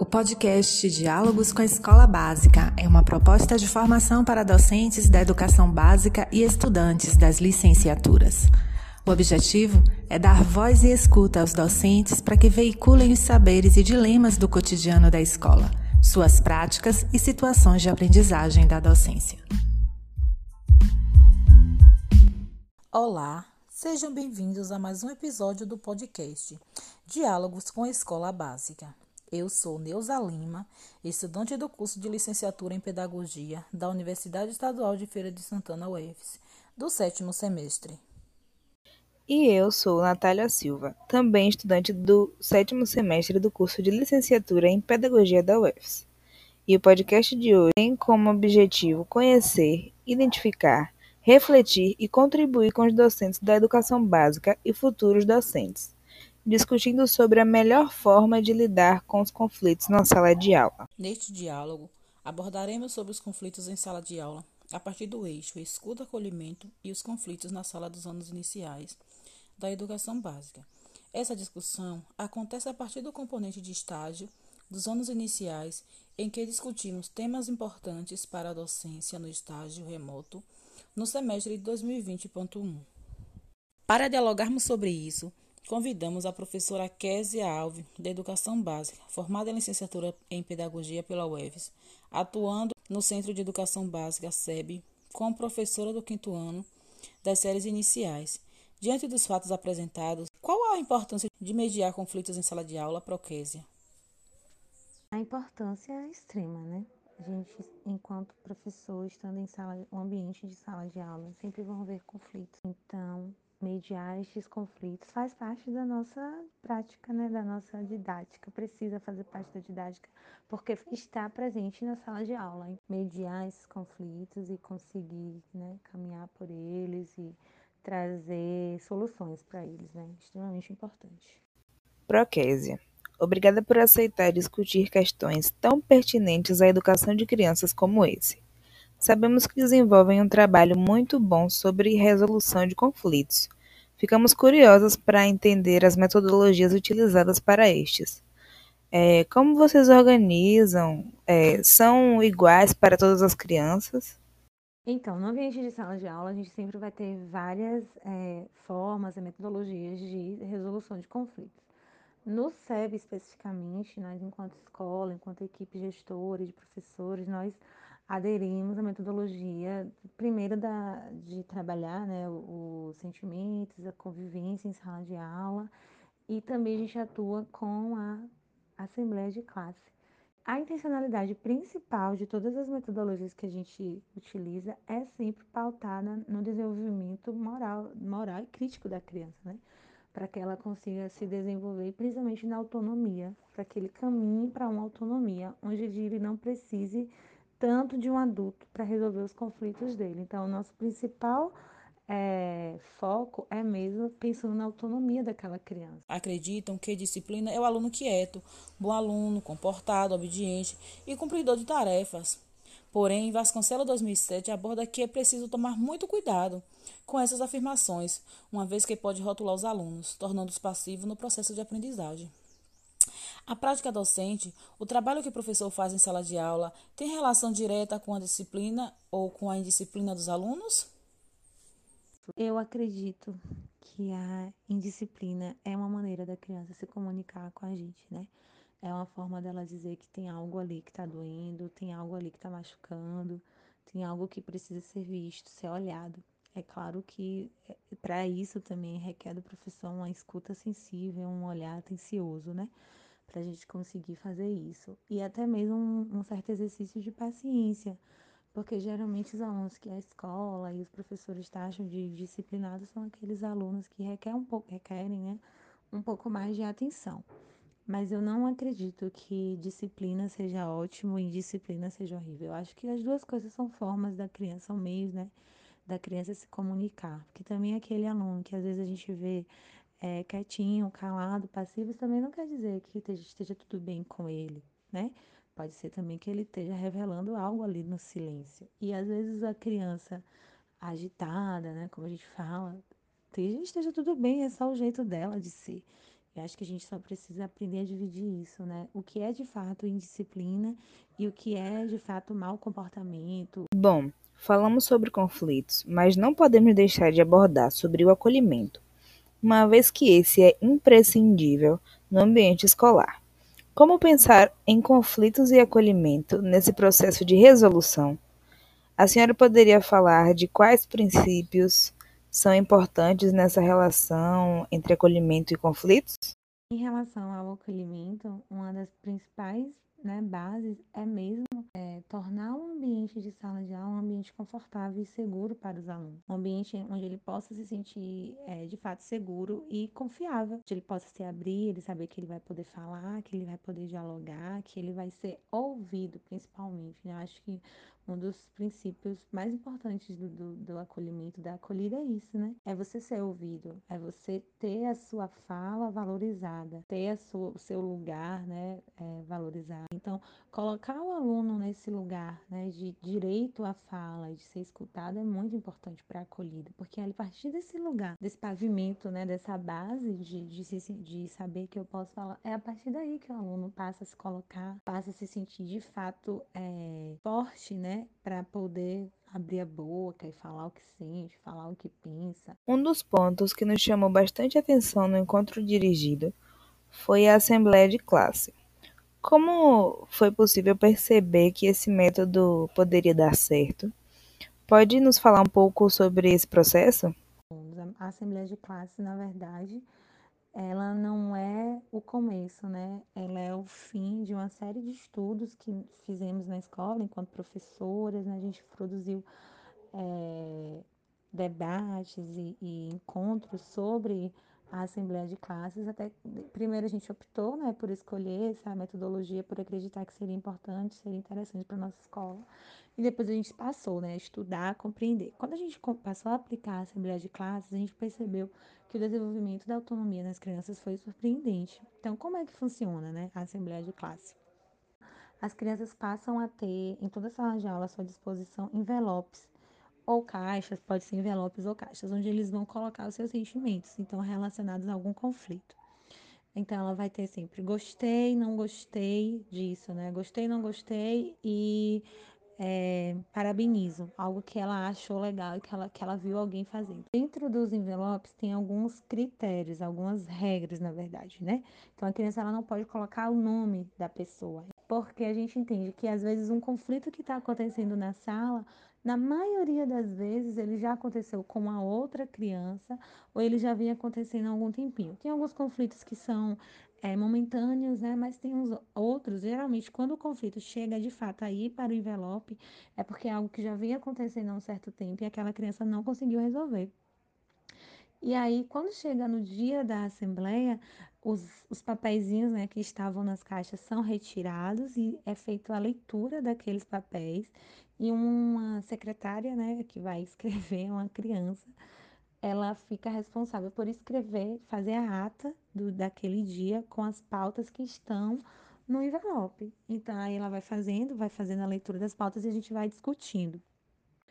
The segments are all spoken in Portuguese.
O podcast Diálogos com a Escola Básica é uma proposta de formação para docentes da educação básica e estudantes das licenciaturas. O objetivo é dar voz e escuta aos docentes para que veiculem os saberes e dilemas do cotidiano da escola, suas práticas e situações de aprendizagem da docência. Olá, sejam bem-vindos a mais um episódio do podcast Diálogos com a Escola Básica. Eu sou Neuza Lima, estudante do curso de licenciatura em Pedagogia da Universidade Estadual de Feira de Santana, UFS, do sétimo semestre. E eu sou Natália Silva, também estudante do sétimo semestre do curso de licenciatura em Pedagogia da UFS. E o podcast de hoje tem como objetivo conhecer, identificar, refletir e contribuir com os docentes da educação básica e futuros docentes discutindo sobre a melhor forma de lidar com os conflitos na sala de aula. Neste diálogo, abordaremos sobre os conflitos em sala de aula, a partir do eixo escuta-acolhimento e os conflitos na sala dos anos iniciais da educação básica. Essa discussão acontece a partir do componente de estágio dos anos iniciais, em que discutimos temas importantes para a docência no estágio remoto no semestre de 2020.1. Para dialogarmos sobre isso, Convidamos a professora Késia Alves, da Educação Básica, formada em licenciatura em Pedagogia pela UEFES, atuando no Centro de Educação Básica, SEB, como professora do quinto ano das séries iniciais. Diante dos fatos apresentados, qual a importância de mediar conflitos em sala de aula, Proquésia? A importância é extrema, né? A gente, enquanto professor, estando em sala, um ambiente de sala de aula, sempre vão haver conflitos. Então, mediar estes conflitos faz parte da nossa prática, né, da nossa didática, precisa fazer parte da didática, porque está presente na sala de aula. Mediar esses conflitos e conseguir né, caminhar por eles e trazer soluções para eles, né, extremamente importante. Proquésia, obrigada por aceitar discutir questões tão pertinentes à educação de crianças como esse. Sabemos que desenvolvem um trabalho muito bom sobre resolução de conflitos. Ficamos curiosas para entender as metodologias utilizadas para estes. É, como vocês organizam? É, são iguais para todas as crianças? Então, no ambiente de sala de aula, a gente sempre vai ter várias é, formas e metodologias de resolução de conflitos. No SEB, especificamente, nós, enquanto escola, enquanto equipe gestora de professores, nós aderimos à metodologia, primeiro da, de trabalhar né, os sentimentos, a convivência em sala de aula, e também a gente atua com a assembleia de classe. A intencionalidade principal de todas as metodologias que a gente utiliza é sempre pautada no desenvolvimento moral, moral e crítico da criança, né? Para que ela consiga se desenvolver, principalmente na autonomia, para que ele caminhe para uma autonomia, onde ele não precise tanto de um adulto para resolver os conflitos dele. Então, o nosso principal é, foco é mesmo pensando na autonomia daquela criança. Acreditam que disciplina é o aluno quieto, bom aluno, comportado, obediente e cumpridor de tarefas. Porém, Vasconcelos 2007 aborda que é preciso tomar muito cuidado com essas afirmações, uma vez que pode rotular os alunos, tornando-os passivos no processo de aprendizagem. A prática docente, o trabalho que o professor faz em sala de aula, tem relação direta com a disciplina ou com a indisciplina dos alunos? Eu acredito que a indisciplina é uma maneira da criança se comunicar com a gente, né? É uma forma dela dizer que tem algo ali que está doendo, tem algo ali que está machucando, tem algo que precisa ser visto, ser olhado. É claro que é, para isso também requer do professor uma escuta sensível, um olhar atencioso, né? Para a gente conseguir fazer isso. E até mesmo um, um, certo exercício de paciência, porque geralmente os alunos que a escola e os professores taxam de disciplinados são aqueles alunos que requerem um pouco, requerem, né, um pouco mais de atenção. Mas eu não acredito que disciplina seja ótimo e disciplina seja horrível. Eu acho que as duas coisas são formas da criança, são meios, né, da criança se comunicar. Porque também aquele aluno que às vezes a gente vê é, quietinho, calado, passivo, isso também não quer dizer que esteja tudo bem com ele, né? Pode ser também que ele esteja revelando algo ali no silêncio. E às vezes a criança agitada, né, como a gente fala, esteja tudo bem, é só o jeito dela de ser. Eu acho que a gente só precisa aprender a dividir isso, né? O que é de fato indisciplina e o que é de fato mau comportamento. Bom, falamos sobre conflitos, mas não podemos deixar de abordar sobre o acolhimento, uma vez que esse é imprescindível no ambiente escolar. Como pensar em conflitos e acolhimento nesse processo de resolução? A senhora poderia falar de quais princípios são importantes nessa relação entre acolhimento e conflitos? Em relação ao acolhimento, uma das principais né, bases é mesmo é, tornar o ambiente de sala de aula um ambiente confortável e seguro para os alunos. Um ambiente onde ele possa se sentir é, de fato seguro e confiável, onde ele possa se abrir, ele saber que ele vai poder falar, que ele vai poder dialogar, que ele vai ser ouvido, principalmente. Né? Eu acho que um dos princípios mais importantes do, do, do, acolhimento, da acolhida é isso, né? É você ser ouvido, é você ter a sua fala valorizada, ter sua, o seu lugar, né, é, valorizado. Então, colocar o aluno nesse lugar, né, de direito à fala, de ser escutado, é muito importante para a acolhida, porque a partir desse lugar, desse pavimento, né, dessa base de, de, de saber que eu posso falar, é a partir daí que o aluno passa a se colocar, passa a se sentir de fato é, forte, né? Para poder abrir a boca e falar o que sente, falar o que pensa. Um dos pontos que nos chamou bastante atenção no encontro dirigido foi a assembleia de classe. Como foi possível perceber que esse método poderia dar certo? Pode nos falar um pouco sobre esse processo? A assembleia de classe, na verdade, ela não é o começo, né? Ela é o fim de uma série de estudos que fizemos na escola enquanto professoras, né? A gente produziu é, debates e, e, encontros sobre a assembleia de classes. Até primeiro a gente optou, né, por escolher essa metodologia, por acreditar que seria importante, seria interessante para nossa escola. E depois a gente passou, né, a estudar, a compreender. Quando a gente passou a aplicar a assembleia de classes, a gente percebeu que o desenvolvimento da autonomia nas crianças foi surpreendente. Então, como é que funciona né, a Assembleia de Classe? As crianças passam a ter, em toda a sala de aula, à sua disposição, envelopes ou caixas, pode ser envelopes ou caixas, onde eles vão colocar os seus sentimentos, então relacionados a algum conflito. Então ela vai ter sempre gostei, não gostei disso, né? Gostei, não gostei e é, parabenizo, algo que ela achou legal e que ela, que ela viu alguém fazendo. Dentro dos envelopes tem alguns critérios, algumas regras, na verdade, né? Então a criança ela não pode colocar o nome da pessoa, porque a gente entende que às vezes um conflito que está acontecendo na sala na maioria das vezes, ele já aconteceu com uma outra criança ou ele já vinha acontecendo há algum tempinho. Tem alguns conflitos que são é, momentâneos, né? Mas tem uns outros, geralmente, quando o conflito chega de fato aí para o envelope, é porque é algo que já vinha acontecendo há um certo tempo e aquela criança não conseguiu resolver. E aí, quando chega no dia da assembleia, os, os papeizinhos né, que estavam nas caixas são retirados e é feita a leitura daqueles papéis. E uma secretária, né, que vai escrever, uma criança, ela fica responsável por escrever, fazer a ata do, daquele dia com as pautas que estão no envelope. Então, aí ela vai fazendo, vai fazendo a leitura das pautas e a gente vai discutindo.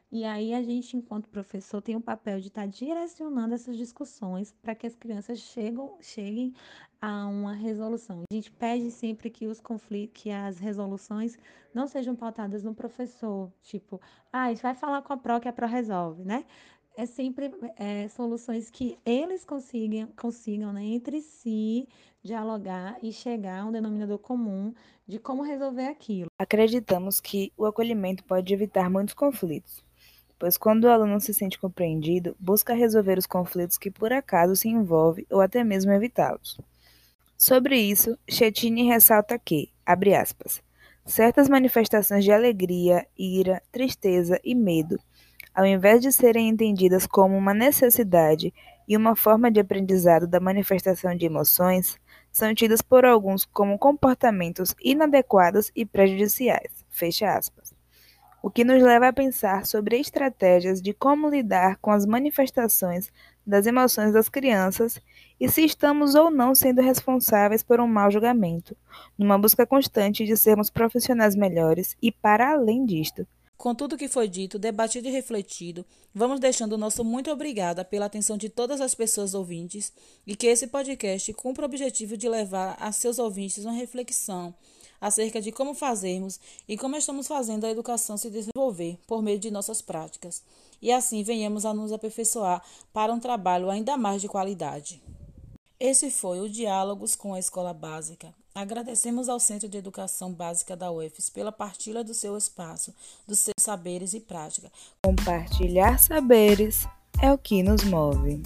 E aí a gente, enquanto professor, tem o papel de estar tá direcionando essas discussões para que as crianças chegam, cheguem a uma resolução. A gente pede sempre que os conflitos, que as resoluções não sejam pautadas no professor, tipo, ah, a gente vai falar com a PRO que a PRO resolve, né? É sempre é, soluções que eles consigam, consigam né, entre si dialogar e chegar a um denominador comum de como resolver aquilo. Acreditamos que o acolhimento pode evitar muitos conflitos pois quando o aluno se sente compreendido, busca resolver os conflitos que por acaso se envolve ou até mesmo evitá-los. Sobre isso, Chetini ressalta que, abre aspas, certas manifestações de alegria, ira, tristeza e medo, ao invés de serem entendidas como uma necessidade e uma forma de aprendizado da manifestação de emoções, são tidas por alguns como comportamentos inadequados e prejudiciais. Fecha aspas o que nos leva a pensar sobre estratégias de como lidar com as manifestações das emoções das crianças e se estamos ou não sendo responsáveis por um mau julgamento, numa busca constante de sermos profissionais melhores e, para além disto, Com tudo que foi dito, debatido e refletido, vamos deixando o nosso muito obrigada pela atenção de todas as pessoas ouvintes e que esse podcast cumpra o objetivo de levar a seus ouvintes uma reflexão acerca de como fazermos e como estamos fazendo a educação se desenvolver por meio de nossas práticas, e assim venhamos a nos aperfeiçoar para um trabalho ainda mais de qualidade. Esse foi o Diálogos com a Escola Básica. Agradecemos ao Centro de Educação Básica da UFES pela partilha do seu espaço, dos seus saberes e prática. Compartilhar saberes é o que nos move.